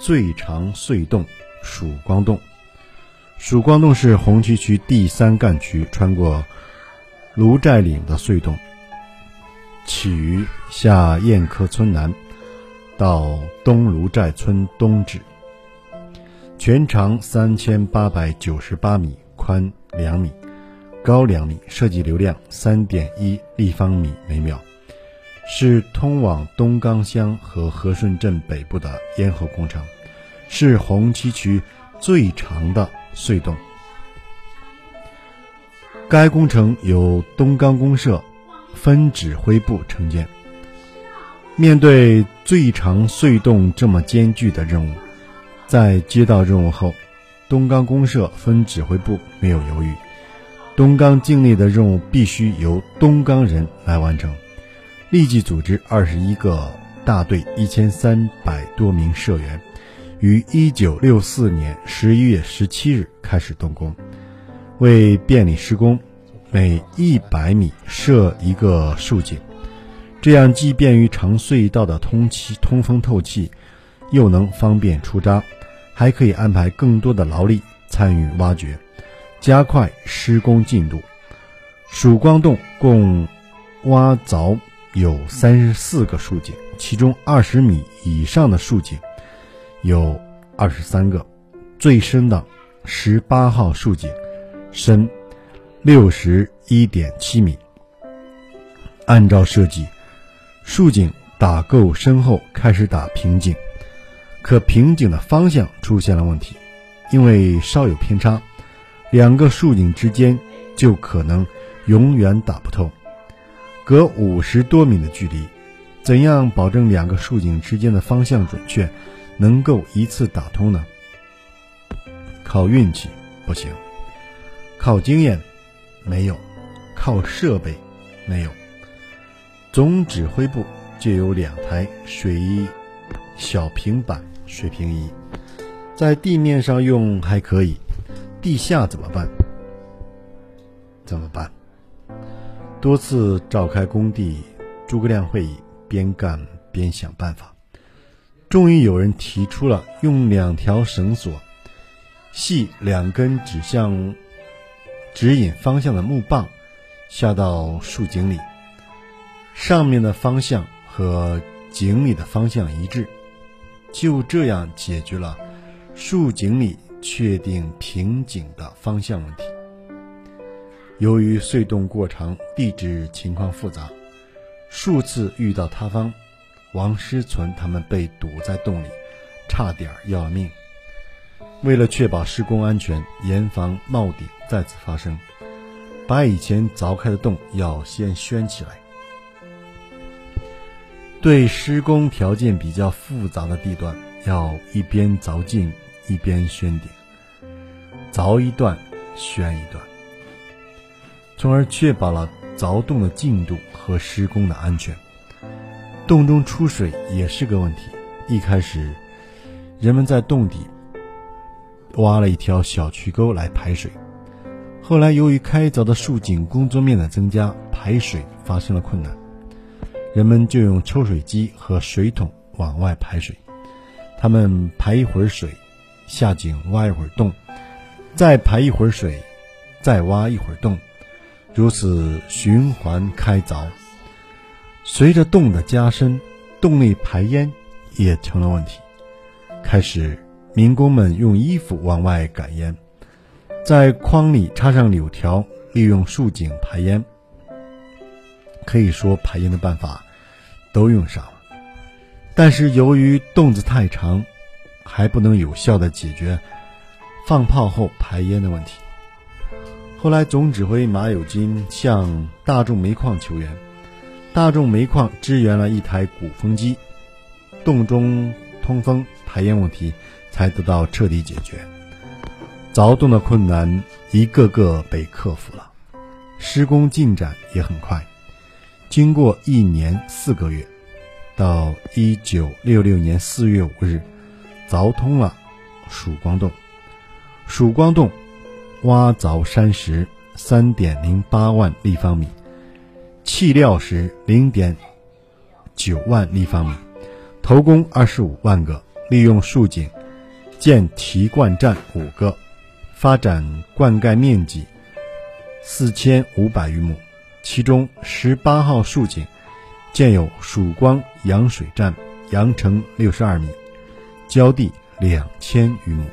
最长隧洞曙光洞。曙光洞是红旗渠第三干渠穿过卢寨岭的隧洞，起于下雁科村南，到东卢寨村东止，全长三千八百九十八米，宽两米，高两米，设计流量三点一立方米每秒，是通往东冈乡和和顺镇北部的咽喉工程，是红旗渠最长的。隧洞，该工程由东钢公社分指挥部承建。面对最长隧洞这么艰巨的任务，在接到任务后，东钢公社分指挥部没有犹豫，东钢境内的任务必须由东钢人来完成，立即组织二十一个大队，一千三百多名社员。于一九六四年十一月十七日开始动工，为便利施工，每一百米设一个竖井，这样既便于长隧道的通气、通风透气，又能方便出渣，还可以安排更多的劳力参与挖掘，加快施工进度。曙光洞共挖凿有三十四个竖井，其中二十米以上的竖井。有二十三个，最深的十八号竖井深六十一点七米。按照设计，竖井打够深后开始打平井，可平井的方向出现了问题，因为稍有偏差，两个竖井之间就可能永远打不透。隔五十多米的距离，怎样保证两个竖井之间的方向准确？能够一次打通呢？靠运气不行，靠经验没有，靠设备没有。总指挥部就有两台水小平板水平仪，在地面上用还可以，地下怎么办？怎么办？多次召开工地诸葛亮会议，边干边想办法。终于有人提出了用两条绳索系两根指向指引方向的木棒下到竖井里，上面的方向和井里的方向一致，就这样解决了竖井里确定平井的方向问题。由于隧洞过长，地质情况复杂，数次遇到塌方。王师存他们被堵在洞里，差点要了命。为了确保施工安全，严防冒顶再次发生，把以前凿开的洞要先宣起来。对施工条件比较复杂的地段，要一边凿进一边宣顶，凿一段宣一段，从而确保了凿洞的进度和施工的安全。洞中出水也是个问题。一开始，人们在洞底挖了一条小渠沟来排水。后来，由于开凿的竖井工作面的增加，排水发生了困难，人们就用抽水机和水桶往外排水。他们排一会儿水，下井挖一会儿洞，再排一会儿水，再挖一会儿洞，如此循环开凿。随着洞的加深，洞内排烟也成了问题。开始，民工们用衣服往外赶烟，在筐里插上柳条，利用竖井排烟。可以说，排烟的办法都用上了。但是，由于洞子太长，还不能有效地解决放炮后排烟的问题。后来，总指挥马有金向大众煤矿求援。大众煤矿支援了一台鼓风机，洞中通风排烟问题才得到彻底解决。凿洞的困难一个个被克服了，施工进展也很快。经过一年四个月，到一九六六年四月五日，凿通了曙光洞。曙光洞挖凿山石三点零八万立方米。砌料石零点九万立方米，头工二十五万个，利用竖井建提灌站五个，发展灌溉面积四千五百余亩，其中十八号竖井建有曙光扬水站，扬程六十二米，浇地两千余亩。